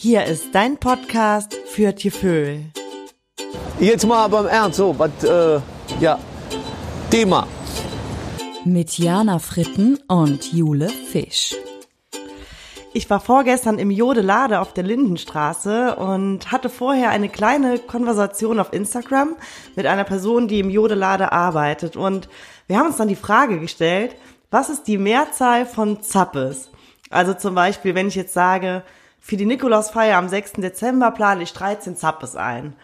Hier ist dein Podcast für Tieföhl. Jetzt mal beim Ernst, so, was, äh, ja, Thema. Mit Jana Fritten und Jule Fisch. Ich war vorgestern im Jodelade auf der Lindenstraße und hatte vorher eine kleine Konversation auf Instagram mit einer Person, die im Jodelade arbeitet. Und wir haben uns dann die Frage gestellt, was ist die Mehrzahl von Zappes? Also zum Beispiel, wenn ich jetzt sage, für die Nikolausfeier am 6. Dezember plane ich 13 Zappes ein.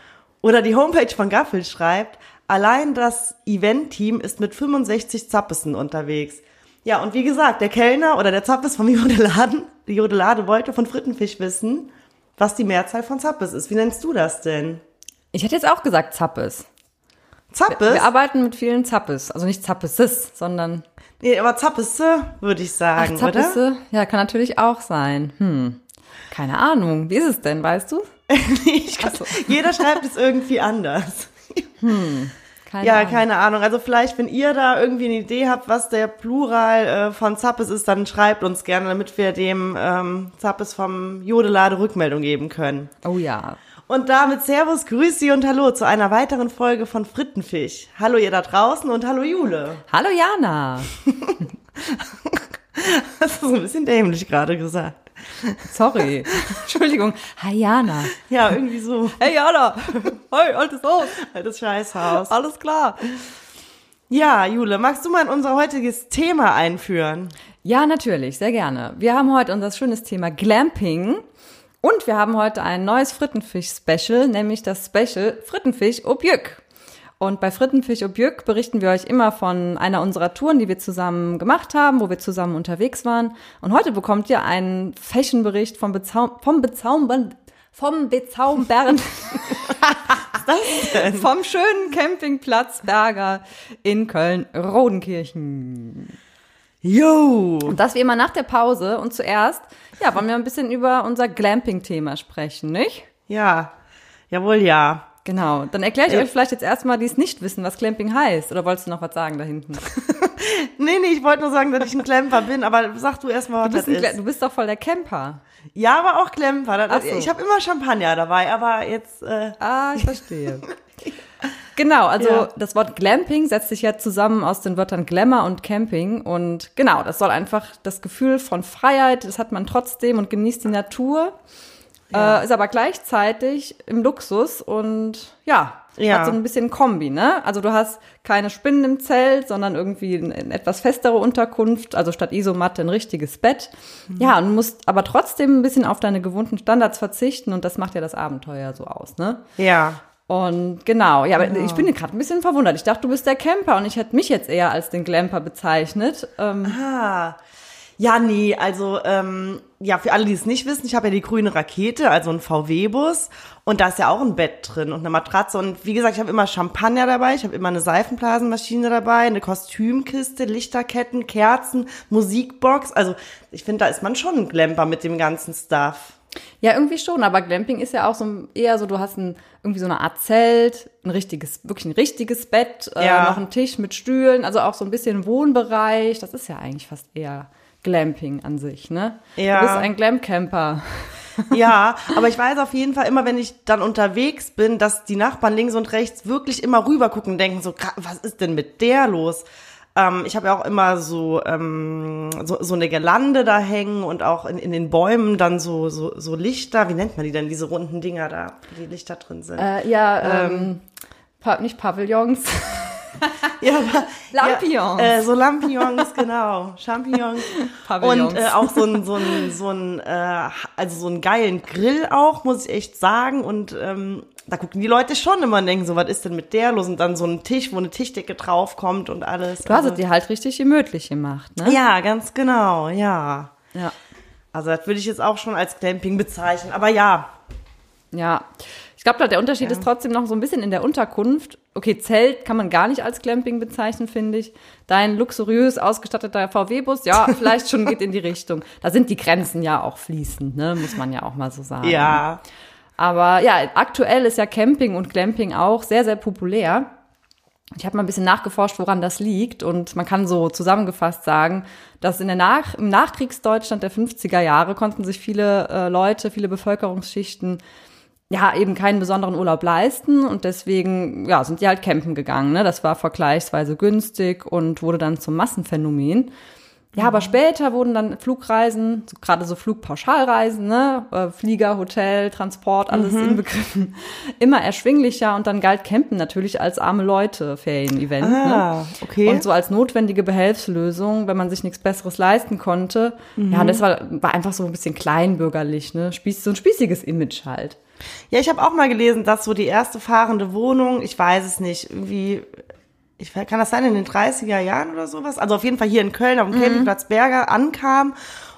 Oder die Homepage von Gaffel schreibt, allein das Event-Team ist mit 65 Zappissen unterwegs. Ja, und wie gesagt, der Kellner oder der Zappes vom Jodeladen, die Jodelade wollte von Frittenfisch wissen, was die Mehrzahl von Zappes ist. Wie nennst du das denn? Ich hätte jetzt auch gesagt Zappes. Zappes? Wir, wir arbeiten mit vielen Zappes. Also nicht Zappeses, sondern. Nee, aber Zappesse, würde ich sagen, Ach, Zappesse? oder? Ja, kann natürlich auch sein. Hm. Keine Ahnung. Wie ist es denn, weißt du? ich kann, Jeder schreibt es irgendwie anders. Keine Ja, Ahnung. keine Ahnung. Also vielleicht, wenn ihr da irgendwie eine Idee habt, was der Plural äh, von Zappes ist, dann schreibt uns gerne, damit wir dem ähm, Zappes vom Jodelade Rückmeldung geben können. Oh ja. Und damit Servus, Grüßi und Hallo zu einer weiteren Folge von Frittenfisch. Hallo ihr da draußen und hallo Jule. Hallo Jana. Das ist ein bisschen dämlich gerade gesagt. Sorry. Entschuldigung. Hi Jana. Ja, irgendwie so. Hey Jana. Hey, altes Haus. Altes Scheißhaus. Alles klar. Ja, Jule, magst du mal in unser heutiges Thema einführen? Ja, natürlich, sehr gerne. Wir haben heute unser schönes Thema Glamping und wir haben heute ein neues Frittenfisch-Special, nämlich das Special Frittenfisch au Bjück. Und bei Frittenfisch au Bjück berichten wir euch immer von einer unserer Touren, die wir zusammen gemacht haben, wo wir zusammen unterwegs waren. Und heute bekommt ihr einen Fashion-Bericht vom, Bezaum vom Bezaubern vom Bezaubern vom schönen Campingplatz Berger in Köln-Rodenkirchen. Jo! Und das wie immer nach der Pause. Und zuerst, ja, wollen wir ein bisschen über unser Glamping-Thema sprechen, nicht? Ja, jawohl, ja. Genau. Dann erkläre ich Ja. euch vielleicht jetzt erstmal, die es nicht wissen, was Glamping heißt. Oder wolltest du noch was sagen da hinten? Nee, nee, ich wollte nur sagen, dass ich ein Klemper bin, aber sag du erst mal, was Du bist, das ist. du bist doch voll der Camper. Ja, aber auch Ach so. Ich habe immer Champagner dabei, aber jetzt, äh, Ah, ich verstehe. Genau, also Ja. das Wort Glamping setzt sich ja zusammen aus den Wörtern Glamour und Camping und genau, das soll einfach das Gefühl von Freiheit, das hat man trotzdem und genießt die Natur, äh, ist aber gleichzeitig im Luxus und ja, Ja. hat so ein bisschen Kombi, ne? Also du hast keine Spinnen im Zelt, sondern irgendwie eine etwas festere Unterkunft, also statt Isomatte ein richtiges Bett. Ja, und musst aber trotzdem ein bisschen auf deine gewohnten Standards verzichten und das macht ja das Abenteuer so aus, ne? ja. Und genau, ja, aber ich bin gerade ein bisschen verwundert. Ich dachte, du bist der Camper und ich hätte mich jetzt eher als den Glamper bezeichnet. Ähm, Ah. Ja, nee, also, ähm, ja, für alle, die es nicht wissen, ich habe ja die grüne Rakete, also ein VW-Bus. Und da ist ja auch ein Bett drin und eine Matratze. Und wie gesagt, ich habe immer Champagner dabei, ich habe immer eine Seifenblasenmaschine dabei, eine Kostümkiste, Lichterketten, Kerzen, Musikbox. Also ich finde, da ist man schon ein Glamper mit dem ganzen Stuff. ja, irgendwie schon, aber Glamping ist ja auch so ein- eher so, du hast ein, irgendwie so eine Art Zelt, ein richtiges, wirklich ein richtiges Bett, äh, Ja. noch einen Tisch mit Stühlen, also auch so ein bisschen Wohnbereich. Das ist ja eigentlich fast eher Glamping an sich, ne? Ja. Du bist ein Glamcamper. Ja, aber ich weiß auf jeden Fall immer, wenn ich dann unterwegs bin, dass die Nachbarn links und rechts wirklich immer rüber gucken und denken so, "Gra- was ist denn mit der los? Ähm, ich habe ja auch immer so, ähm, so so eine Girlande da hängen und auch in, in den Bäumen dann so, so so Lichter. Wie nennt man die denn, diese runden Dinger da, die Lichter drin sind? Äh, ja, ähm, pa nicht Pavillons. Ja, aber, Lampions. Ja, äh, so Lampions, genau. Champignons. Pavillons. Und äh, auch so ein, so ein, so ein, äh, also so einen geilen Grill auch, muss ich echt sagen. Und ähm, da gucken die Leute schon immer und denken so, was ist denn mit der los? Und dann so ein Tisch, wo eine Tischdecke draufkommt und alles. Du hast also, es dir halt richtig gemütlich gemacht, ne? Ja, ganz genau, ja. Ja. Also das würde ich jetzt auch schon als Glamping bezeichnen. Aber ja, Ja, ich glaube, der Unterschied ist trotzdem noch so ein bisschen in der Unterkunft. Okay, Zelt kann man gar nicht als Glamping bezeichnen, finde ich. Dein luxuriös ausgestatteter VW-Bus, ja, vielleicht schon geht in die Richtung. Da sind die Grenzen ja auch fließend, ne, muss man ja auch mal so sagen. ja. Aber ja, aktuell ist ja Camping und Glamping auch sehr, sehr populär. Ich habe mal ein bisschen nachgeforscht, woran das liegt. Und man kann so zusammengefasst sagen, dass in der Nach im Nachkriegsdeutschland der 50er Jahre konnten sich viele äh, Leute, viele Bevölkerungsschichten ja eben keinen besonderen Urlaub leisten und deswegen ja sind die halt campen gegangen. Ne? Das war vergleichsweise günstig und wurde dann zum Massenphänomen. Ja, aber später wurden dann Flugreisen, so, gerade so Flugpauschalreisen, ne, äh, Flieger, Hotel, Transport, alles Mhm. inbegriffen, immer erschwinglicher und dann galt Campen natürlich als arme Leute Ferien-Event. ne? Ah, okay. Und so als notwendige Behelfslösung, wenn man sich nichts Besseres leisten konnte. Mhm. Ja, und das war, war einfach so ein bisschen kleinbürgerlich, ne? Spieß, so ein spießiges Image halt. Ja, ich habe auch mal gelesen, dass so die erste fahrende Wohnung, ich weiß es nicht, irgendwie, ich kann das sein, in den 30er Jahren oder sowas? Also auf jeden Fall hier in Köln auf dem Campingplatz Berger ankam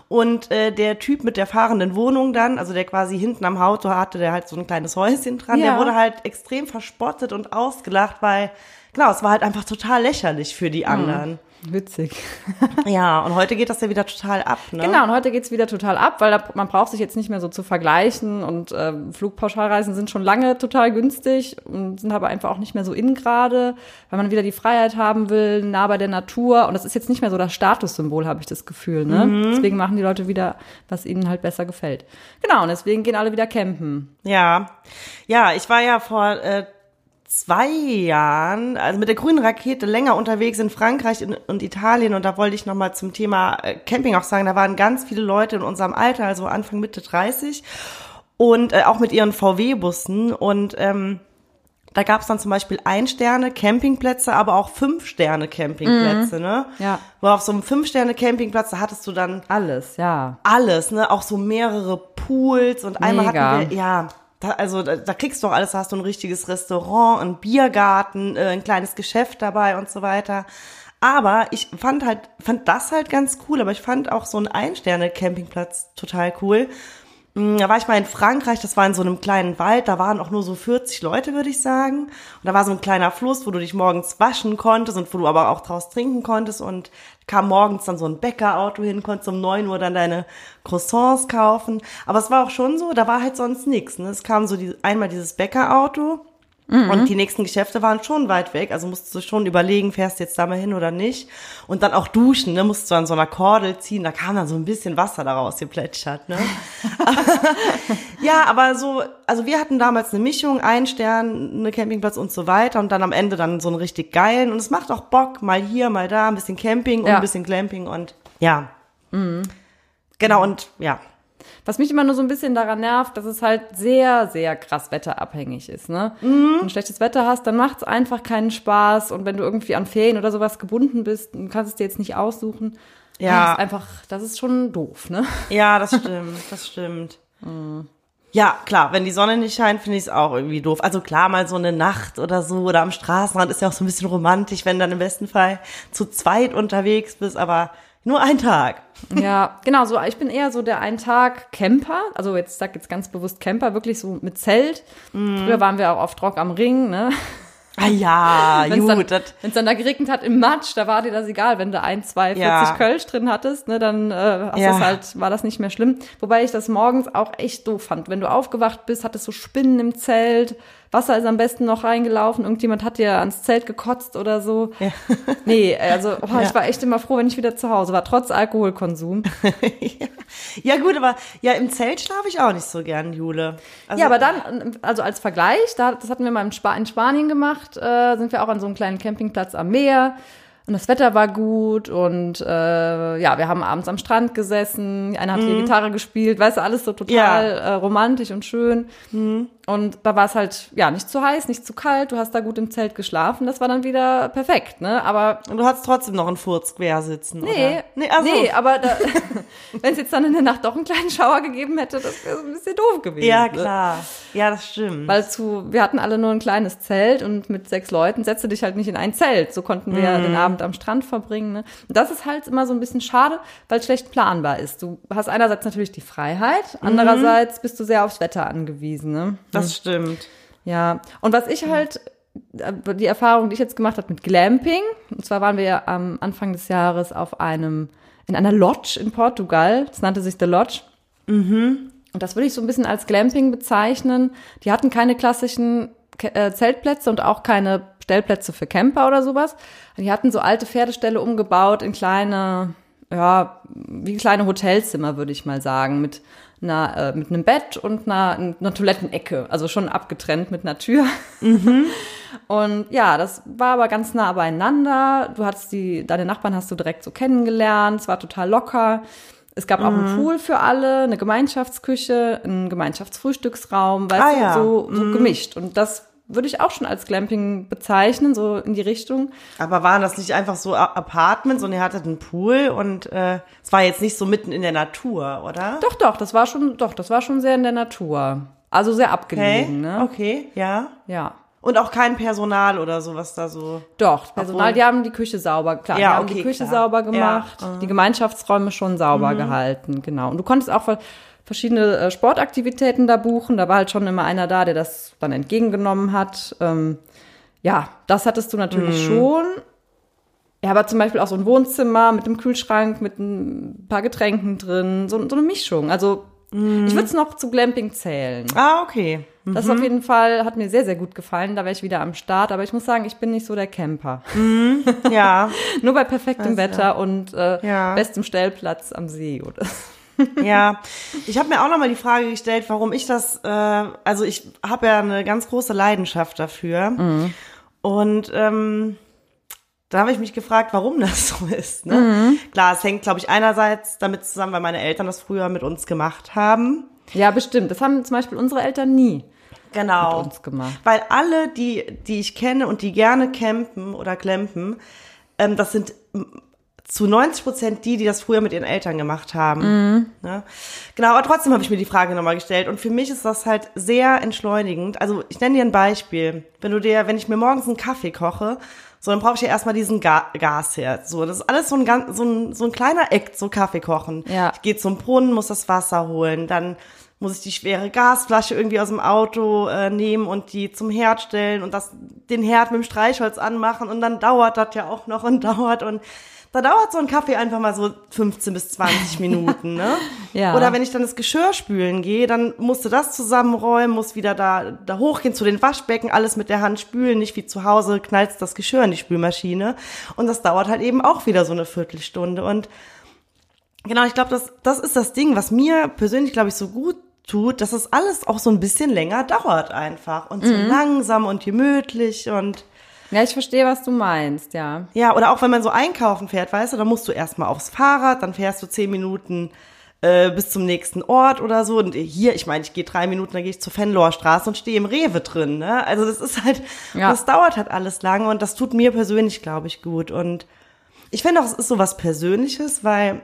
und äh, der Typ mit der fahrenden Wohnung dann, also der quasi hinten am Auto hatte, der halt so ein kleines Häuschen dran, Ja. der wurde halt extrem verspottet und ausgelacht, weil, genau, es war halt einfach total lächerlich für die anderen. Witzig. Ja, und heute geht das ja wieder total ab, ne? Genau, und heute geht's wieder total ab, weil da, man braucht sich jetzt nicht mehr so zu vergleichen und äh, Flugpauschalreisen sind schon lange total günstig und sind aber einfach auch nicht mehr so in gerade, weil man wieder die Freiheit haben will, nah bei der Natur und das ist jetzt nicht mehr so das Statussymbol, habe ich das Gefühl. Ne? Deswegen machen die Leute wieder, was ihnen halt besser gefällt. Genau, und deswegen gehen alle wieder campen. Ja, ja, ich war ja vor äh, zwei Jahren, also mit der grünen Rakete länger unterwegs in Frankreich und Italien und da wollte ich nochmal zum Thema äh, Camping auch sagen, da waren ganz viele Leute in unserem Alter, also Anfang Mitte 30 und äh, auch mit ihren VW-Bussen und ähm, da gab es dann zum Beispiel Ein-Sterne-Campingplätze, aber auch Fünf-Sterne-Campingplätze, ne? Ja. Wo auf so einem Fünf-Sterne-Campingplatz, da hattest du dann Alles, ja. alles, ne? Auch so mehrere Pools und einmal Mega. hatten wir, ja, da, also da, da kriegst du auch alles, da hast du ein richtiges Restaurant, einen Biergarten, äh, ein kleines Geschäft dabei und so weiter. Aber ich fand halt, fand das halt ganz cool, aber ich fand auch so einen Ein-Sterne-Campingplatz total cool. Mm, Da war ich mal in Frankreich, das war in so einem kleinen Wald, da waren auch nur so 40 Leute, würde ich sagen. Und da war so ein kleiner Fluss, wo du dich morgens waschen konntest und wo du aber auch draus trinken konntest. Und kam morgens dann so ein Bäckerauto hin, konntest um 9 Uhr dann deine Croissants kaufen. Aber es war auch schon so, da war halt sonst nichts. Ne? Es kam so die, einmal dieses Bäckerauto und die nächsten Geschäfte waren schon weit weg, also musst du schon überlegen, fährst du jetzt da mal hin oder nicht. Und dann auch duschen, ne, musst du an so einer Kordel ziehen, da kam dann so ein bisschen Wasser daraus geplätschert, ne. ja, aber so, also wir hatten damals eine Mischung, ein Stern, eine Campingplatz und so weiter und dann am Ende dann so einen richtig geilen und es macht auch Bock, mal hier, mal da, ein bisschen Camping und Ja. ein bisschen Glamping und ja. Genau und ja. Was mich immer nur so ein bisschen daran nervt, dass es halt sehr, sehr krass wetterabhängig ist. Ne? Wenn du schlechtes Wetter hast, dann macht es einfach keinen Spaß. Und wenn du irgendwie an Ferien oder sowas gebunden bist, du kannst es dir jetzt nicht aussuchen. Ja. Das ist einfach, das ist schon doof, ne? Ja, das stimmt, das stimmt. Ja, klar, wenn die Sonne nicht scheint, finde ich es auch irgendwie doof. Also klar, mal so eine Nacht oder so oder am Straßenrand ist ja auch so ein bisschen romantisch, wenn du dann im besten Fall zu zweit unterwegs bist, aber nur ein Tag. Ja, genau, so ich bin eher so der Ein-Tag-Camper. Also jetzt sag jetzt ganz bewusst Camper, wirklich so mit Zelt. Früher waren wir auch oft Rock am Ring, ne? Ah ja, Wenn es dann, gut. Das, wenn's dann da geregnet hat im Matsch, da war dir das egal. Wenn du ein, zwei, 40 Ja. Kölsch drin hattest, ne, dann äh, hast Ja. das halt, war das nicht mehr schlimm. Wobei ich das morgens auch echt doof fand. Wenn du aufgewacht bist, hattest du Spinnen im Zelt, Wasser ist am besten noch reingelaufen, irgendjemand hat dir ans Zelt gekotzt oder so. Ja. Nee, also oh, Ja. ich war echt immer froh, wenn ich wieder zu Hause war, trotz Alkoholkonsum. ja gut, aber ja, im Zelt schlafe ich auch nicht so gern, Jule. Also, Ja, aber dann, also als Vergleich, da, das hatten wir mal in, Spa in Spanien gemacht, äh, sind wir auch an so einem kleinen Campingplatz am Meer und das Wetter war gut und äh, ja, wir haben abends am Strand gesessen, einer hat die Gitarre gespielt, weißt du, alles so total Ja. äh, romantisch und schön. Und da war es halt, ja, nicht zu heiß, nicht zu kalt, du hast da gut im Zelt geschlafen, das war dann wieder perfekt, ne? Aber Und du hattest trotzdem noch einen Furz quer sitzen, Nee, oder? Nee, also, nee aber wenn es jetzt dann in der Nacht doch einen kleinen Schauer gegeben hätte, das wäre so ein bisschen doof gewesen. Ja, ne? klar. Ja, das stimmt. Weil zu, wir hatten alle nur ein kleines Zelt und mit sechs Leuten setze dich halt nicht in ein Zelt. So konnten wir Mhm. den Abend am Strand verbringen. Ne? Und das ist halt immer so ein bisschen schade, weil es schlecht planbar ist. Du hast einerseits natürlich die Freiheit, Mhm. andererseits bist du sehr aufs Wetter angewiesen. Ne? Das stimmt. Ja. Und was ich halt, äh, die Erfahrung, die ich jetzt gemacht habe mit Glamping, und zwar waren wir ja am Anfang des Jahres auf einem, in einer Lodge in Portugal. Das nannte sich The Lodge. Und das würde ich so ein bisschen als Glamping bezeichnen. Die hatten keine klassischen äh, Zeltplätze und auch keine Stellplätze für Camper oder sowas. Die hatten so alte Pferdeställe umgebaut in kleine, ja, wie kleine Hotelzimmer, würde ich mal sagen, mit einer, äh, mit einem Bett und einer, einer Toilettenecke, also schon abgetrennt mit einer Tür. Und ja, das war aber ganz nah beieinander. Du hattest die, deine Nachbarn hast du direkt so kennengelernt. Es war total locker. Es gab auch Mhm. einen Pool für alle, eine Gemeinschaftsküche, einen Gemeinschaftsfrühstücksraum, weißt Ah, du, ja. so, so gemischt. Und das würde ich auch schon als Glamping bezeichnen, so in die Richtung. Aber waren das nicht einfach so Apartments und ihr hattet einen Pool und äh, es war jetzt nicht so mitten in der Natur, oder? Doch, doch, das war schon, doch, das war schon sehr in der Natur. Also sehr Okay, abgelegen, ne? okay, ja. Ja. Und auch kein Personal oder sowas da so. Doch, Personal, Obwohl- die haben die Küche sauber, klar, Ja, die haben okay, die Küche klar. sauber gemacht, Ja, Mhm. die Gemeinschaftsräume schon sauber gehalten, genau. Und du konntest auch verschiedene äh, Sportaktivitäten da buchen, da war halt schon immer einer da, der das dann entgegengenommen hat. Ähm, ja, das hattest du natürlich Mhm. schon. Ja, aber zum Beispiel auch so ein Wohnzimmer mit einem Kühlschrank, mit ein paar Getränken drin, so, so eine Mischung. Also Mhm. ich würde es noch zu Glamping zählen. Ah, okay. Das auf jeden Fall hat mir sehr, sehr gut gefallen. Da wäre ich wieder am Start. Aber ich muss sagen, ich bin nicht so der Camper. Ja, Nur bei perfektem Also, Wetter und äh, Ja. bestem Stellplatz am See, oder? ja. Ich habe mir auch nochmal die Frage gestellt, warum ich das, äh, also ich habe ja eine ganz große Leidenschaft dafür. Und ähm, da habe ich mich gefragt, warum das so ist. Ne? Klar, es hängt, glaube ich, einerseits damit zusammen, weil meine Eltern das früher mit uns gemacht haben. Ja, bestimmt. Das haben zum Beispiel unsere Eltern nie Genau. mit uns gemacht. Weil alle, die, die ich kenne und die gerne campen oder clampen, ähm, das sind zu 90 Prozent die, die das früher mit ihren Eltern gemacht haben. Ja? Genau, aber trotzdem habe ich mir die Frage nochmal gestellt. Und für mich ist das halt sehr entschleunigend. Also ich nenne dir ein Beispiel. Wenn du dir, wenn ich mir morgens einen Kaffee koche, so dann brauche ich ja erstmal diesen Ga Gasherd. So, das ist alles so ein, ganz, so ein, so ein kleiner Act, so Kaffee kochen. Ja. Ich gehe zum Brunnen, muss das Wasser holen, dann muss ich die schwere Gasflasche irgendwie aus dem Auto äh, nehmen und die zum Herd stellen und das den Herd mit dem Streichholz anmachen und dann dauert das ja auch noch und dauert und da dauert so ein Kaffee einfach mal so 15 bis 20 Minuten, ne? Ja. Oder wenn ich dann das Geschirr spülen gehe, dann musst du das zusammenräumen, musst wieder da, da hochgehen zu den Waschbecken, alles mit der Hand spülen, nicht wie zu Hause knallst das Geschirr in die Spülmaschine. Und das dauert halt eben auch wieder so eine Viertelstunde. Und Genau, ich glaube, das, das ist das Ding, was mir persönlich, glaube ich, so gut tut, dass es alles auch so ein bisschen länger dauert einfach und so langsam und gemütlich und Ja, ich verstehe, was du meinst, ja. ja, oder auch wenn man so einkaufen fährt, weißt du, dann musst du erstmal aufs Fahrrad, dann fährst du zehn Minuten äh, bis zum nächsten Ort oder so. Und hier, ich meine, ich gehe drei Minuten, dann gehe ich zur Fenloher Straße und stehe im Rewe drin. Ne? Also das ist halt, Ja. das dauert halt alles lange und das tut mir persönlich, glaube ich, gut. Und ich finde auch, es ist so was Persönliches, weil,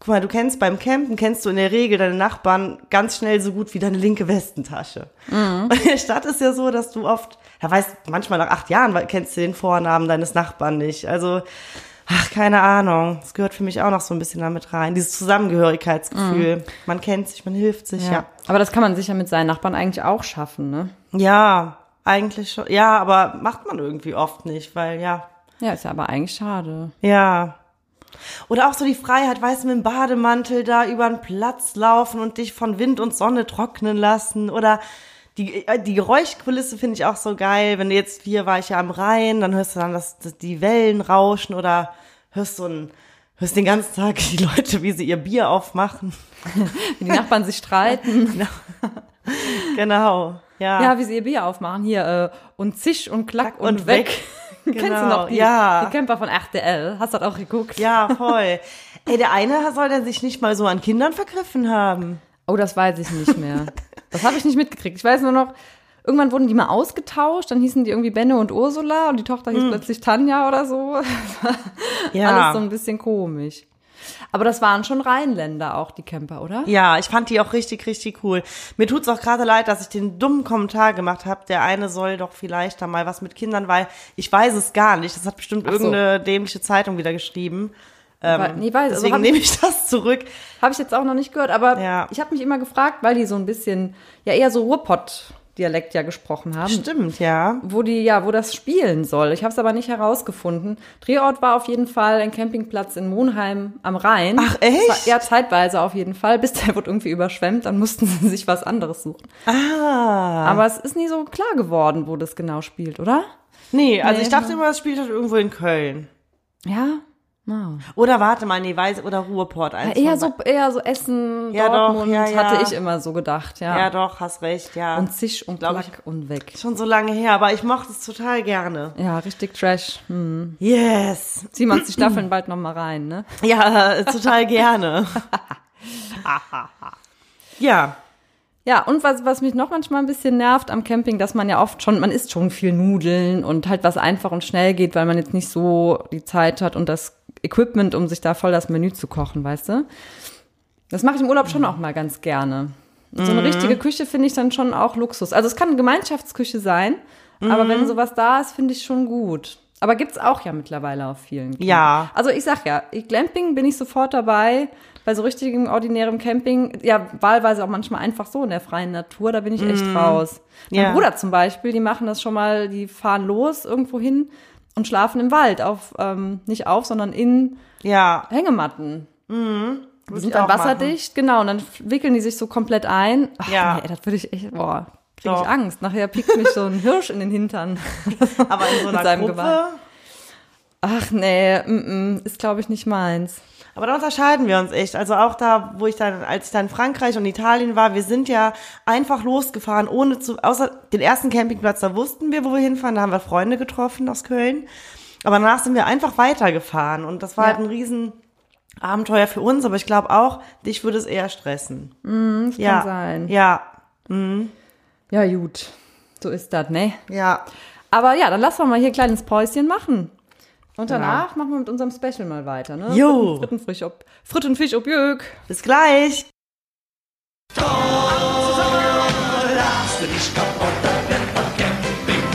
guck mal, du kennst beim Campen, kennst du in der Regel deine Nachbarn ganz schnell so gut wie deine linke Westentasche. Und in der Stadt ist ja so, dass du oft, ja weißt, manchmal nach acht Jahren kennst du den Vornamen deines Nachbarn nicht. Also, ach, keine Ahnung. Das gehört für mich auch noch so ein bisschen damit rein. Dieses Zusammengehörigkeitsgefühl. Man kennt sich, man hilft sich, ja. Aber das kann man sicher mit seinen Nachbarn eigentlich auch schaffen, ne? Ja, eigentlich schon. Ja, aber macht man irgendwie oft nicht, weil ja, Ja, ist ja aber eigentlich schade. Ja. Oder auch so die Freiheit, weißt du, mit dem Bademantel da über den Platz laufen und dich von Wind und Sonne trocknen lassen. Oder die, äh, die Geräuschkulisse finde ich auch so geil. Wenn du jetzt, hier war ich ja am Rhein, dann hörst du dann das, das, die Wellen rauschen oder hörst so ein, hörst den ganzen Tag die Leute, wie sie ihr Bier aufmachen. Wie die Nachbarn sich streiten. Genau. Ja. Ja, wie sie ihr Bier aufmachen. Hier, äh, und zisch und klack und, und weg. weg. Kennst du Genau, noch die, ja. die Camper von RTL? Hast du das auch geguckt? ja, voll. Ey, der eine soll dann sich nicht mal so an Kindern vergriffen haben. Oh, das weiß ich nicht mehr. Das habe ich nicht mitgekriegt. Ich weiß nur noch, irgendwann wurden die mal ausgetauscht, dann hießen die irgendwie Benne und Ursula und die Tochter hieß plötzlich Tanja oder so. Ja. Alles so ein bisschen komisch. Aber das waren schon Rheinländer auch, die Camper, oder? Ja, ich fand die auch richtig, richtig cool. Mir tut's auch gerade leid, dass ich den dummen Kommentar gemacht habe. Der eine soll doch vielleicht da mal was mit Kindern, weil ich weiß es gar nicht. Das hat bestimmt so. irgendeine dämliche Zeitung wieder geschrieben. Weil- nee, weiß, also Deswegen hab nehme ich, das zurück. hab ich jetzt auch noch nicht gehört, aber Ja. ich habe mich immer gefragt, weil die so ein bisschen, ja eher so Dialekt ja gesprochen haben. Stimmt, ja. Wo die, ja, wo das spielen soll. Ich habe es aber nicht herausgefunden. Drehort war auf jeden Fall ein Campingplatz in Monheim am Rhein. Ach, echt? War, ja, zeitweise auf jeden Fall. Bis der wurde irgendwie überschwemmt, dann mussten sie sich was anderes suchen. Ah. Aber es ist nie so klar geworden, wo das genau spielt, oder? Nee, also Nee, ich dachte immer, es spielt halt irgendwo in Köln. Ja. Wow. Oder warte mal, nee, Weiß oder Ruhrport. eins Eher so, eher so Essen, Ja, doch, Dortmund, ja, ja. hatte ich immer so gedacht, ja. Ja, doch, hast recht, ja. Und Zisch und glaub, Plack und weg. Schon so lange her, aber ich mochte es total gerne. Ja, richtig Trash. Hm. Yes. Wir uns die Staffeln bald noch mal rein, ne? Ja, total gerne. ja. Ja, und was, was mich noch manchmal ein bisschen nervt am Camping, dass man ja oft schon, man isst schon viel Nudeln und halt was einfach und schnell geht, weil man jetzt nicht so die Zeit hat und das Equipment, um sich da voll das Menü zu kochen, weißt du? Das mache ich im Urlaub schon auch mal ganz gerne. Und so eine richtige Küche finde ich dann schon auch Luxus. Also es kann eine Gemeinschaftsküche sein, aber wenn sowas da ist, finde ich schon gut. Aber gibt's auch ja mittlerweile auf vielen. Camp- Ja. Also ich sag ja, Glamping bin ich sofort dabei. Bei so richtigem ordinärem Camping, ja, wahlweise auch manchmal einfach so in der freien Natur, da bin ich echt raus. Mein Ja. Bruder zum Beispiel, die machen das schon mal, die fahren los irgendwo hin und schlafen im Wald auf, ähm, nicht auf, sondern in Ja. Hängematten. Die Würd sind dann wasserdicht, genau, und dann wickeln die sich so komplett ein. Ach, Ja. nee, das würde ich echt, boah, kriege ich. Angst. Nachher piekt mich so ein Hirsch in den Hintern. Aber in so einer Gruppe. Gewand. Ach nee, mm, mm, ist glaube ich nicht meins. Aber da unterscheiden wir uns echt. Also auch da, wo ich dann, als ich dann in Frankreich und Italien war, wir sind ja einfach losgefahren, ohne zu, außer den ersten Campingplatz, da wussten wir, wo wir hinfahren, da haben wir Freunde getroffen aus Köln. Aber danach sind wir einfach weitergefahren und das war Ja. halt ein riesen Abenteuer für uns, aber ich glaube auch, dich würde es eher stressen. Das ja. kann sein. Ja, Ja, gut. So ist das, ne? ja. Aber ja, dann lassen wir mal hier ein kleines Päuschen machen. Und Genau. danach machen wir mit unserem Special mal weiter, ne? Jo. Fritten, Frittenfisch ob, Frittenfisch ob Jök. Bis gleich. lachst du dich kaputt, das wird beim Camping.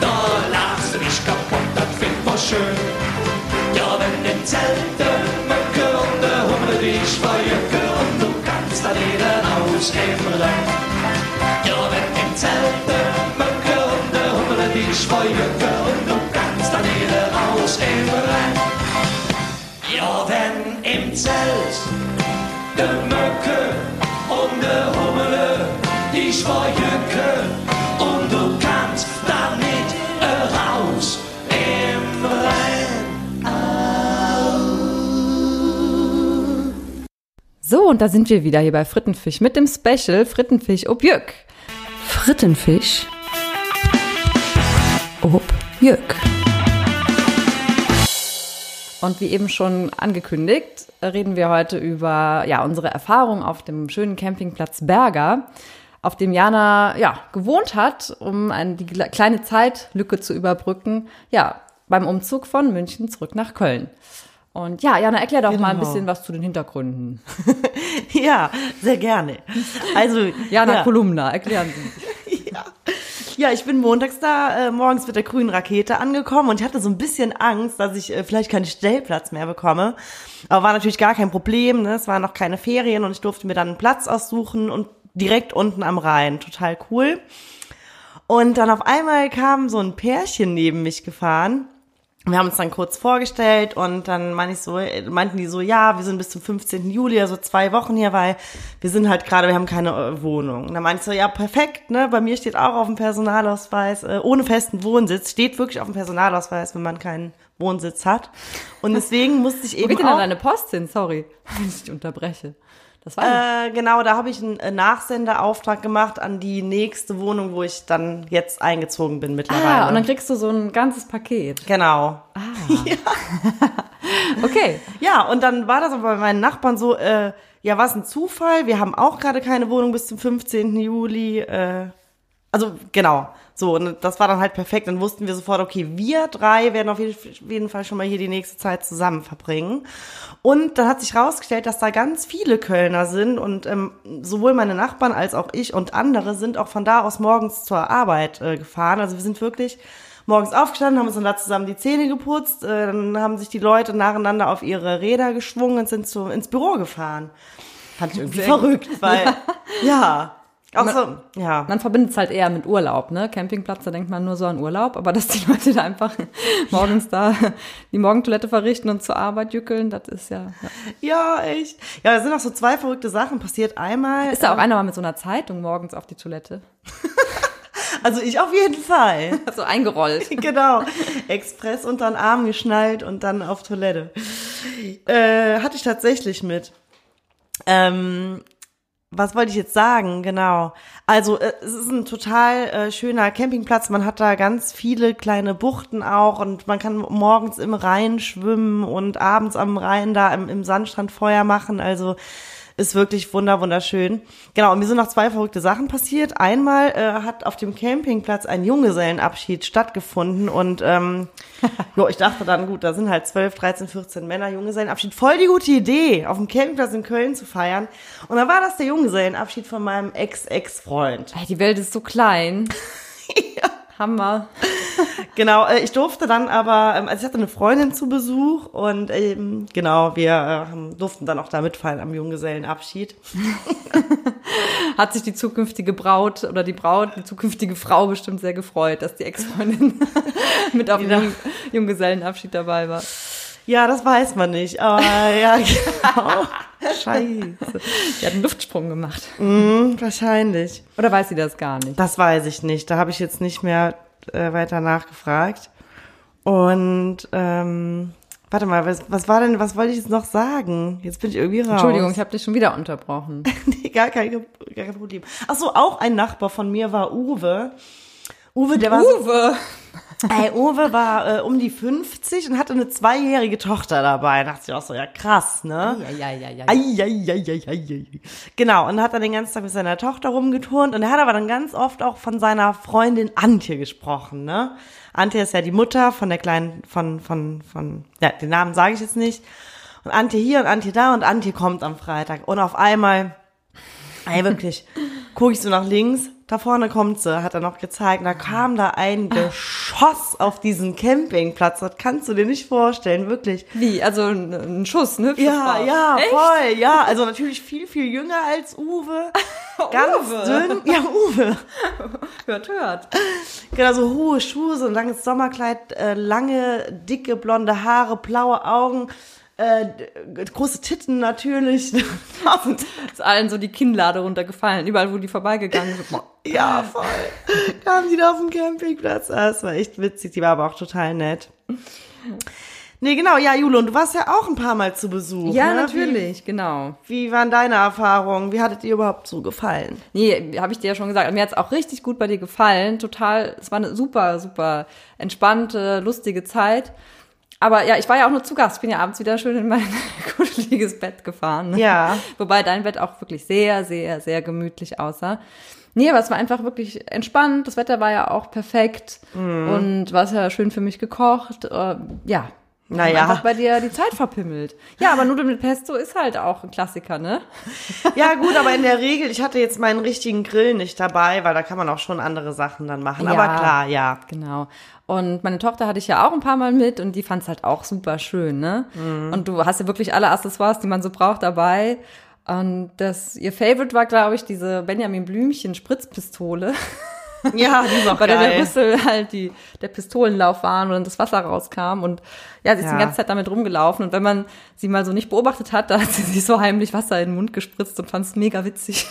Da lachst du dich kaputt, das find wir schön. Ja, wenn im Zelt der Mücke und der Hummel dich verjücke und du kannst da wieder aus dem Rein. Ja, wenn im Zelt der Mücke und der Hummel dich verjücke und du kannst da dem Rein. Ja, wenn im Zelt der Mücke und der Hummel dich verjücke und du kannst damit raus im Rhein. So, und da sind wir wieder hier bei Frittenfisch mit dem Special Frittenfisch ob Jök. Frittenfisch ob Jök. Und wie eben schon angekündigt, reden wir heute über ja, unsere Erfahrung auf dem schönen Campingplatz Berger, auf dem Jana ja, gewohnt hat, um ein, die kleine Zeitlücke zu überbrücken, ja, beim Umzug von München zurück nach Köln. Und ja, Jana, erklär doch mal ein Genau. bisschen was zu den Hintergründen. Ja, sehr gerne. Also, Jana ja. Kolumna, erklären Sie. Ja, ich bin montags da, äh, morgens mit der grünen Rakete angekommen und ich hatte so ein bisschen Angst, dass ich äh, vielleicht keinen Stellplatz mehr bekomme. Aber war natürlich gar kein Problem, ne? es waren noch keine Ferien und ich durfte mir dann einen Platz aussuchen und direkt unten am Rhein. Total cool. Und dann auf einmal kam so ein Pärchen neben mich gefahren. Wir haben uns dann kurz vorgestellt und dann meinte ich so, meinten die so, ja, wir sind bis zum 15. Juli, also zwei Wochen hier, weil wir sind halt gerade, wir haben keine äh, Wohnung. Und dann meinte ich so, ja, perfekt, ne, bei mir steht auch auf dem Personalausweis, äh, ohne festen Wohnsitz, steht wirklich auf dem Personalausweis, wenn man keinen Wohnsitz hat. Und deswegen musste ich Wo eben geht denn dann auch, deine Post hin? Sorry, wenn ich dich unterbreche. Das war äh, genau, da habe ich einen äh, Nachsenderauftrag gemacht an die nächste Wohnung, wo ich dann jetzt eingezogen bin mittlerweile. Ah, und dann kriegst du so ein ganzes Paket. genau. Okay. Ja, und dann war das aber bei meinen Nachbarn so, äh, ja, was ein Zufall. Wir haben auch gerade keine Wohnung bis zum 15. Juli. Äh, also genau, so, und das war dann halt perfekt. Dann wussten wir sofort, okay, wir drei werden auf jeden Fall schon mal hier die nächste Zeit zusammen verbringen. Und dann hat sich rausgestellt, dass da ganz viele Kölner sind und ähm, sowohl meine Nachbarn als auch ich und andere sind auch von da aus morgens zur Arbeit äh, gefahren. Also wir sind wirklich morgens aufgestanden, haben uns dann da zusammen die Zähne geputzt, äh, dann haben sich die Leute nacheinander auf ihre Räder geschwungen und sind zu, ins Büro gefahren. Fand ich irgendwie Sehr verrückt, weil, ja. Auch so, ja. Man verbindet es halt eher mit Urlaub, ne? Campingplatz, da denkt man nur so an Urlaub, aber dass die Leute da einfach morgens da die Morgentoilette verrichten und zur Arbeit jückeln, das ist ja. ja. Ja, echt. Ja, da sind auch so zwei verrückte Sachen passiert. Einmal. Ist da auch einer mal mit so einer Zeitung morgens auf die Toilette? Also ich auf jeden Fall. So eingerollt. genau. Express unter den Arm geschnallt und dann auf Toilette. Äh, hatte ich tatsächlich mit. Ähm, was wollte ich jetzt sagen? Genau. Also äh, es ist ein total äh, schöner Campingplatz. Man hat da ganz viele kleine Buchten auch und man kann morgens im Rhein schwimmen und abends am Rhein da im, im Sandstrand Feuer machen. Also ist wirklich wunder wunderschön. Genau, und mir sind noch zwei verrückte Sachen passiert. Einmal äh, hat auf dem Campingplatz ein Junggesellenabschied stattgefunden und ähm, jo, ich dachte dann, gut, da sind halt 12, 13, 14 Männer, Junggesellenabschied. Voll die gute Idee, auf dem Campingplatz in Köln zu feiern. Und dann war das der Junggesellenabschied von meinem Ex-Ex-Freund. Die Welt ist so klein. Hammer. Genau, äh, ich durfte dann aber, ähm, also ich hatte eine Freundin zu Besuch und ähm, genau, wir äh, durften dann auch da mitfallen am Junggesellenabschied. Hat sich die zukünftige Braut oder die Braut, die zukünftige Frau bestimmt sehr gefreut, dass die Ex-Freundin mit auf dem Junggesellenabschied dabei war. Ja, das weiß man nicht, aber ja, genau. Scheiße. Die hat einen Luftsprung gemacht. Hm, wahrscheinlich. Oder weiß sie das gar nicht? Das weiß ich nicht. Da habe ich jetzt nicht mehr äh, weiter nachgefragt. Und ähm, warte mal, was, was war denn, was wollte ich jetzt noch sagen? Jetzt bin ich irgendwie raus. Entschuldigung, ich habe dich schon wieder unterbrochen. Nee, gar kein, gar kein Problem. Ach so, auch ein Nachbar von mir war Uwe. Uwe, der war so, Uwe! Ey, Uwe war äh, um die 50 und hatte eine zweijährige Tochter dabei. Da dachte ich auch so, ja krass, ne? Ja, ja, ja, ja. Eieieiei. Genau, und hat dann den ganzen Tag mit seiner Tochter rumgeturnt und er hat aber dann ganz oft auch von seiner Freundin Antje gesprochen, ne? Antje ist ja die Mutter von der kleinen, von, von, von, ja, den Namen sage ich jetzt nicht. Und Antje hier und Antje da und Antje kommt am Freitag. Und auf einmal, ey, wirklich, gucke ich so nach links, da vorne kommt sie, hat er noch gezeigt. Da kam da ein Geschoss auf diesen Campingplatz. Das kannst du dir nicht vorstellen, wirklich. Wie? Also ein, ein Schuss, ne? Ja, ja, voll, ja. Also natürlich viel, viel jünger als Uwe. Ganz Uwe. dünn. Ja, Uwe. Hört, hört. Genau, so hohe Schuhe, so ein langes Sommerkleid, äh, lange, dicke, blonde Haare, blaue Augen, äh, große Titten natürlich. Ist allen so die Kinnlade runtergefallen. Überall, wo die vorbeigegangen sind. ja, voll. Kamen die da auf dem Campingplatz. Ah, Das war echt witzig. Die war aber auch total nett. Nee, genau, ja, Jule, und du warst ja auch ein paar Mal zu Besuch. Ja, ne? natürlich, genau. Wie, wie waren deine Erfahrungen? Wie hattet ihr überhaupt so gefallen? Nee, habe ich dir ja schon gesagt. Mir hat's auch richtig gut bei dir gefallen. Total, es war eine super, super entspannte, lustige Zeit. Aber ja, ich war ja auch nur zu Gast. Ich bin ja abends wieder schön in mein kuscheliges Bett gefahren. Ne? Ja. Wobei dein Bett auch wirklich sehr, sehr, sehr gemütlich aussah. Nee, aber es war einfach wirklich entspannt. Das Wetter war ja auch perfekt. Mhm. Und hast ja schön für mich gekocht. Äh, ja. Naja. Einfach bei dir die Zeit verpimmelt. Ja, aber Nudeln mit Pesto ist halt auch ein Klassiker, ne? Ja, gut, aber in der Regel, ich hatte jetzt meinen richtigen Grill nicht dabei, weil da kann man auch schon andere Sachen dann machen. Aber Ja. klar, ja. Genau. Und meine Tochter hatte ich ja auch ein paar Mal mit und die fand es halt auch super schön, ne? Und du hast ja wirklich alle Accessoires, die man so braucht, dabei. Und das, ihr Favorite war, glaube ich, diese Benjamin Blümchen Spritzpistole, Ja, die ist auch bei der der geil. Rüssel halt die, der Pistolenlauf waren und dann das Wasser rauskam. Und ja, sie ist Ja. die ganze Zeit damit rumgelaufen. Und wenn man sie mal so nicht beobachtet hat, da hat sie sich so heimlich Wasser in den Mund gespritzt und fand es mega witzig.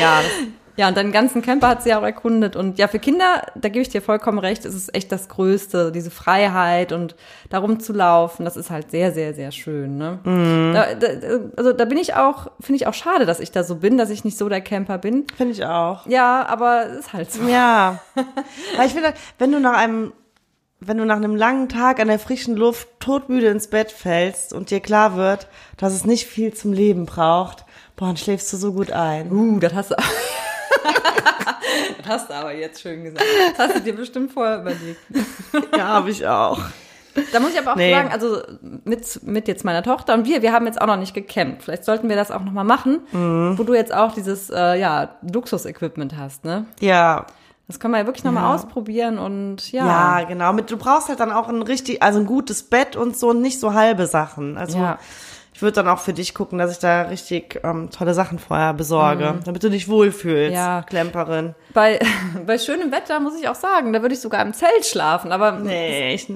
Ja, Ja, und deinen ganzen Camper hat sie auch erkundet. Und ja, für Kinder, da gebe ich dir vollkommen recht, ist es echt das Größte, diese Freiheit und darum zu laufen, das ist halt sehr, sehr, sehr schön. Ne? Da, da, also da bin ich auch, finde ich auch schade, dass ich da so bin, dass ich nicht so der Camper bin. finde ich auch. Ja, aber es ist halt so. Ja. Weil ich finde, wenn du nach einem, wenn du nach einem langen Tag an der frischen Luft todmüde ins Bett fällst und dir klar wird, dass es nicht viel zum Leben braucht, boah, dann schläfst du so gut ein. Uh, das hast du. Das hast du aber jetzt schön gesagt. Das hast du dir bestimmt vorher überlegt. Ja, habe ich auch. Da muss ich aber auch Nee. sagen, also mit, mit jetzt meiner Tochter und wir, wir haben jetzt auch noch nicht gecampt. Vielleicht sollten wir das auch noch mal machen, Mhm. wo du jetzt auch dieses äh, ja, Luxus-Equipment hast, ne? Ja, Das können wir ja wirklich noch mal ausprobieren und ja. Ja, genau. Mit, du brauchst halt dann auch ein richtig, also ein gutes Bett und so und nicht so halbe Sachen. Also Ja. Ich würde dann auch für dich gucken, dass ich da richtig ähm, tolle Sachen vorher besorge, damit du dich wohlfühlst, Mhm. Ja. Klemperin. Bei, bei schönem Wetter muss ich auch sagen, da würde ich sogar im Zelt schlafen. Aber Nee, ich,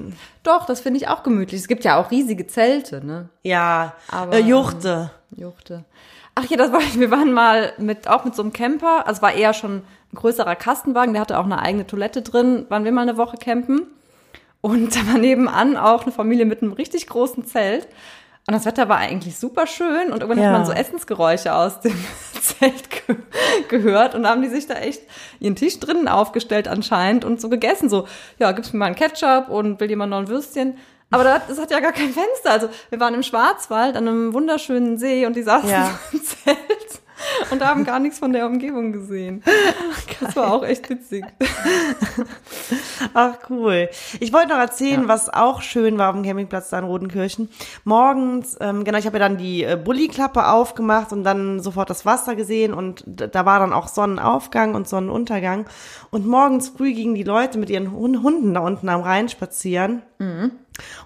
doch, das finde ich auch gemütlich. Es gibt ja auch riesige Zelte, ne? ja, Aber- äh, Juchte. Juchte. Ach ja, das war, wir waren mal mit, auch mit so einem Camper, also war eher schon ein größerer Kastenwagen, der hatte auch eine eigene Toilette drin, waren wir mal eine Woche campen. Und da war nebenan auch eine Familie mit einem richtig großen Zelt. Und das Wetter war eigentlich super schön und irgendwann Ja. hat man so Essensgeräusche aus dem Zelt ge gehört und haben die sich da echt ihren Tisch drinnen aufgestellt anscheinend und so gegessen. So, ja, gib's mir mal einen Ketchup und will jemand noch ein Würstchen? Aber das, hat ja gar kein Fenster. Also wir waren im Schwarzwald an einem wunderschönen See und die saßen Ja. so im Zelt und haben gar nichts von der Umgebung gesehen. Das war auch echt witzig. Ach cool. Ich wollte noch erzählen, was auch schön war auf dem Campingplatz da in Rodenkirchen. Morgens, ähm, genau, ich habe ja dann die äh, Bulli-Klappe aufgemacht und dann sofort das Wasser gesehen und da war dann auch Sonnenaufgang und Sonnenuntergang. Und morgens früh gingen die Leute mit ihren Hun- Hunden da unten am Rhein spazieren.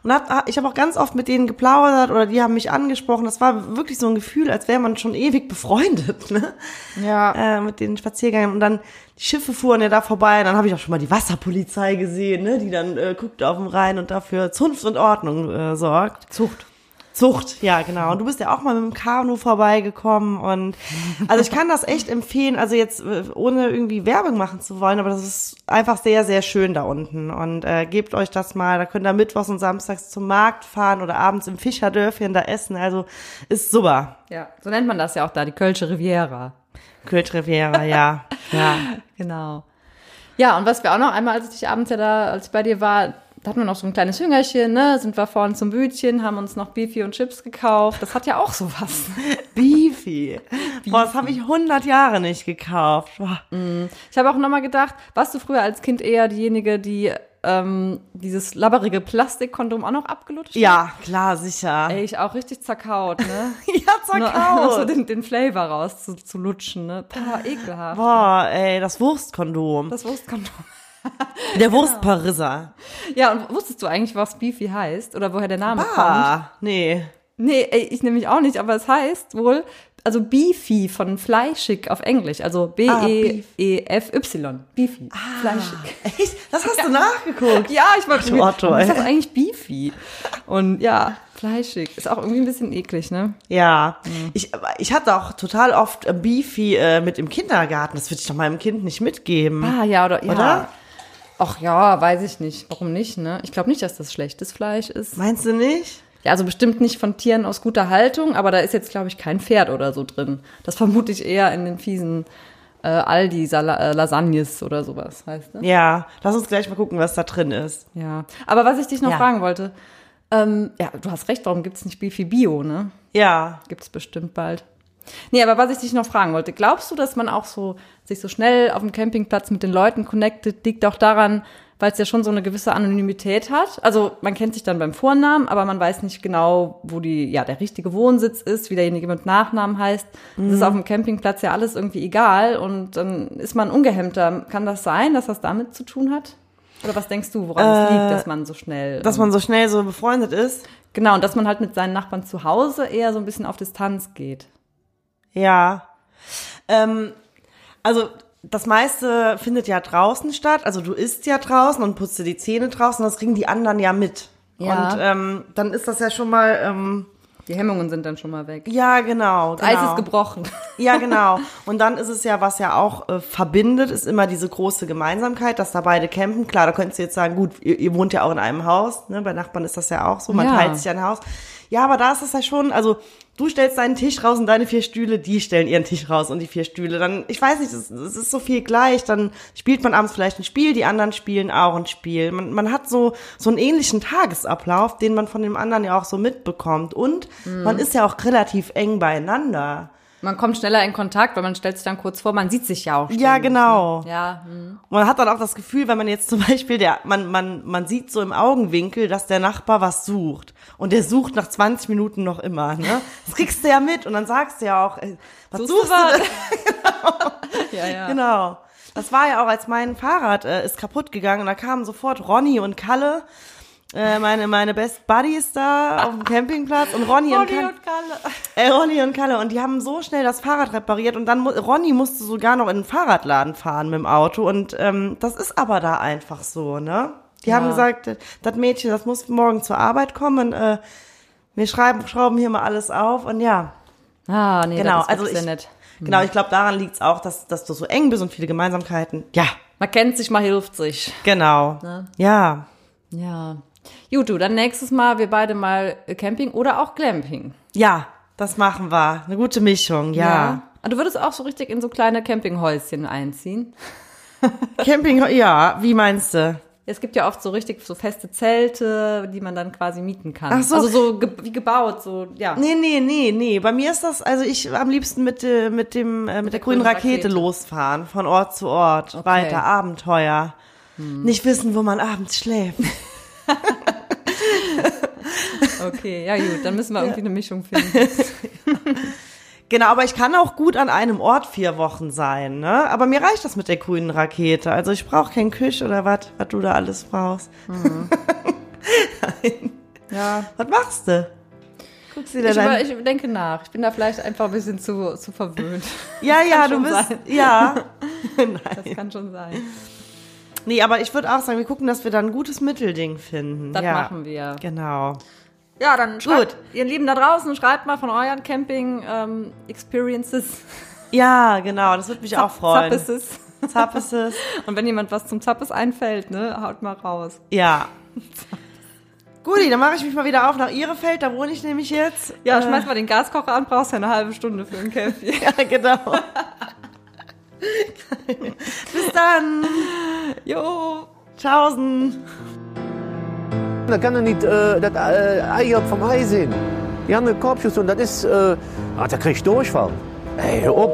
Und hab, ich habe auch ganz oft mit denen geplaudert oder die haben mich angesprochen. Das war wirklich so ein Gefühl, als wäre man schon ewig befreundet, ne? Ja. Äh, mit den Spaziergängen. Und dann die Schiffe fuhren ja da vorbei. Und dann habe ich auch schon mal die Wasserpolizei gesehen, ne? Die dann äh, guckt auf dem Rhein und dafür Zunft und Ordnung äh, sorgt. Zucht. Zucht, ja, genau. Und du bist ja auch mal mit dem Kanu vorbeigekommen und also ich kann das echt empfehlen, also jetzt äh, ohne irgendwie Werbung machen zu wollen, aber das ist einfach sehr, sehr schön da unten und äh, gebt euch das mal, da könnt ihr mittwochs und samstags zum Markt fahren oder abends im Fischerdörfchen da essen, also ist super. Ja, so nennt man das ja auch da, die Kölsche Riviera. Kölsch Riviera, ja, ja. Genau. Ja, und was wir auch noch einmal, als ich abends ja da, als ich bei dir war, da hatten wir noch so ein kleines Hüngerchen, ne? Sind wir vorne zum Bütchen, haben uns noch Beefy und Chips gekauft. Das hat ja auch sowas. Beefy. Boah, das habe ich 100 Jahre nicht gekauft. Boah. Ich habe auch nochmal gedacht, warst du früher als Kind eher diejenige, die ähm, dieses labberige Plastikkondom auch noch abgelutscht hat? Ja, klar, sicher. Ey, ich auch richtig zerkaut, ne? ja, Nur- Noch so zerkaut. den, den Flavor raus zu, zu lutschen, ne? Boah, ekelhaft. Boah, ey, das Wurstkondom. Das Wurstkondom. Der Wurstparisser. Ja, und wusstest du eigentlich, was Beefy heißt? Oder woher der Name kommt? Ah, nee. Nee, ich nämlich auch nicht, aber es heißt wohl, also Beefy von fleischig auf Englisch, also Ah, B-E-E-F-Y. Beefy. Fleischig. Echt? Das hast du nachgeguckt? Ja, ich wollte du Otto, ist das eigentlich Beefy? Und ja, fleischig. Ist auch irgendwie ein bisschen eklig, ne? Ja. Mhm. Ich, ich hatte auch total oft Beefy äh, mit im Kindergarten. Das würde ich doch meinem Kind nicht mitgeben. Ah, ja, oder, ja. Oder? Ach ja, weiß ich nicht. Warum nicht, ne? Ich glaube nicht, dass das schlechtes Fleisch ist. Meinst du nicht? Ja, also bestimmt nicht von Tieren aus guter Haltung, aber da ist jetzt, glaube ich, kein Pferd oder so drin. Das vermute ich eher in den fiesen äh, Aldi Sala äh, Lasagnes oder sowas, heißt ne? Ja. Lass uns gleich mal gucken, was da drin ist. Ja. Aber was ich dich noch Ja. fragen wollte, ähm, ja, du hast recht, warum gibt's nicht Beefy Bio, ne? Ja. Gibt's bestimmt bald. Nee, aber was ich dich noch fragen wollte, glaubst du, dass man auch so sich so schnell auf dem Campingplatz mit den Leuten connectet, liegt auch daran, weil es ja schon so eine gewisse Anonymität hat. Also man kennt sich dann beim Vornamen, aber man weiß nicht genau, wo die, ja, der richtige Wohnsitz ist, wie derjenige mit Nachnamen heißt. Das ist auf dem Campingplatz ja alles irgendwie egal und dann ist man ungehemmter. Kann das sein, dass das damit zu tun hat? Oder was denkst du, woran es liegt, dass man so schnell. Dass man so schnell so befreundet ist. genau, und dass man halt mit seinen Nachbarn zu Hause eher so ein bisschen auf Distanz geht. Ja. Ähm, also das meiste findet ja draußen statt. Also du isst ja draußen und putzt dir die Zähne draußen. Das kriegen die anderen ja mit. Ja. Und ähm, dann ist das ja schon mal. Ähm, Die Hemmungen sind dann schon mal weg. ja, genau. Das Eis genau. ist gebrochen. Ja, genau. Und dann ist es ja, was ja auch äh, verbindet, ist immer diese große Gemeinsamkeit, dass da beide campen. Klar, da könntest du jetzt sagen, gut, ihr, ihr wohnt ja auch in einem Haus, ne? Bei Nachbarn ist das ja auch so, man Ja. teilt sich ein Haus. Ja, aber da ist es ja schon, also du stellst deinen Tisch raus und deine vier Stühle, die stellen ihren Tisch raus und die vier Stühle. Dann, ich weiß nicht, es es ist so viel gleich. Dann spielt man abends vielleicht ein Spiel, die anderen spielen auch ein Spiel. Man, man hat so, so einen ähnlichen Tagesablauf, den man von dem anderen ja auch so mitbekommt. Und Mhm. man ist ja auch relativ eng beieinander. Man kommt schneller in Kontakt, weil man stellt sich dann kurz vor, man sieht sich ja auch. Ja, ständig, genau. Ne? Ja, hm. Man hat dann auch das Gefühl, wenn man jetzt zum Beispiel, der, man, man, man sieht so im Augenwinkel, dass der Nachbar was sucht. Und der sucht nach 20 Minuten noch immer, ne? Das kriegst du ja mit und dann sagst du ja auch, ey, was Suchst suchst, du denn? ja, ja. Genau. Das war ja auch, als mein Fahrrad äh, ist kaputt gegangen und da kamen sofort Ronny und Kalle Äh, meine, meine Best Buddies da auf dem Campingplatz und Ronny, und, Kalle. Äh, Ronny und Kalle. Und die haben so schnell das Fahrrad repariert und dann Ronny musste sogar noch in den Fahrradladen fahren mit dem Auto. Und ähm, das ist aber da einfach so, ne? Die Ja. haben gesagt, das Mädchen, das muss morgen zur Arbeit kommen. Äh, wir schreiben, schrauben hier mal alles auf und ja. Ah, nee, Genau, das ist also ich, nett. genau, ich glaube, daran liegt es auch, dass, dass du so eng bist und viele Gemeinsamkeiten. Ja, Man kennt sich, man hilft sich. genau. Ne? Ja. Ja. Gut, du, dann nächstes Mal wir beide mal Camping oder auch Glamping. Ja, das machen wir. Eine gute Mischung, ja. Ah, Du würdest auch so richtig in so kleine Campinghäuschen einziehen. Camping, ja, wie meinst du? Es gibt ja oft so richtig so feste Zelte, die man dann quasi mieten kann. Ach so. Also so ge wie gebaut, so, ja. Nee, nee, nee, nee. Bei mir ist das, also ich am liebsten mit, äh, mit dem, äh, mit der grünen Rakete, Rakete. losfahren, von Ort zu Ort, weiter, Abenteuer. Nicht wissen, wo man abends schläft. Okay, ja gut, dann müssen wir irgendwie eine Mischung finden. Genau, aber ich kann auch gut an einem Ort vier Wochen sein, ne? Aber mir reicht das mit der grünen Rakete. Also ich brauche keinen Küche oder was, was du da alles brauchst. Ja. Was machst du? Guckst du dir Ich, dein... über, ich denke nach. Ich bin da vielleicht einfach ein bisschen zu, zu verwöhnt. Ja, ja, du bist, sein. ja. Das kann schon sein. Nee, aber ich würde auch sagen, wir gucken, dass wir da ein gutes Mittelding finden. Das ja. machen wir. Genau. Ja, dann schreibt, Gut. ihr Lieben da draußen, schreibt mal von euren Camping-Experiences. Ja, genau, das würde mich auch freuen. Zappeses. Zappeses. Und wenn jemand was zum Zappes einfällt, ne, haut mal raus. Ja. Guti, dann mache ich mich mal wieder auf nach Ihrefeld, da wohne ich nämlich jetzt. Ja, äh, schmeiß mal den Gaskocher an, brauchst ja eine halbe Stunde für einen Kaffee. Ja, genau. Bis dann. Jo. Tschaußen. Da kann er nicht äh, das äh, Eier vom Ei sehen. Die haben einen Korbschuss und das ist. Äh, ah, da krieg ich Durchfall. Ey, hör auf.